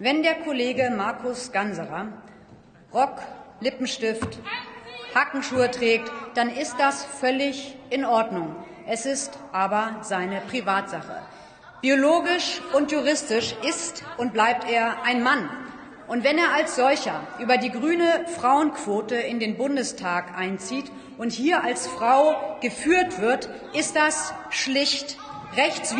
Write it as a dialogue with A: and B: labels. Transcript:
A: Wenn der Kollege Markus Ganserer Rock, Lippenstift, Hackenschuhe trägt, dann ist das völlig in Ordnung. Es ist aber seine Privatsache. Biologisch und juristisch ist und bleibt er ein Mann. Und wenn er als solcher über die grüne Frauenquote in den Bundestag einzieht und hier als Frau geführt wird, ist das schlicht rechtswidrig.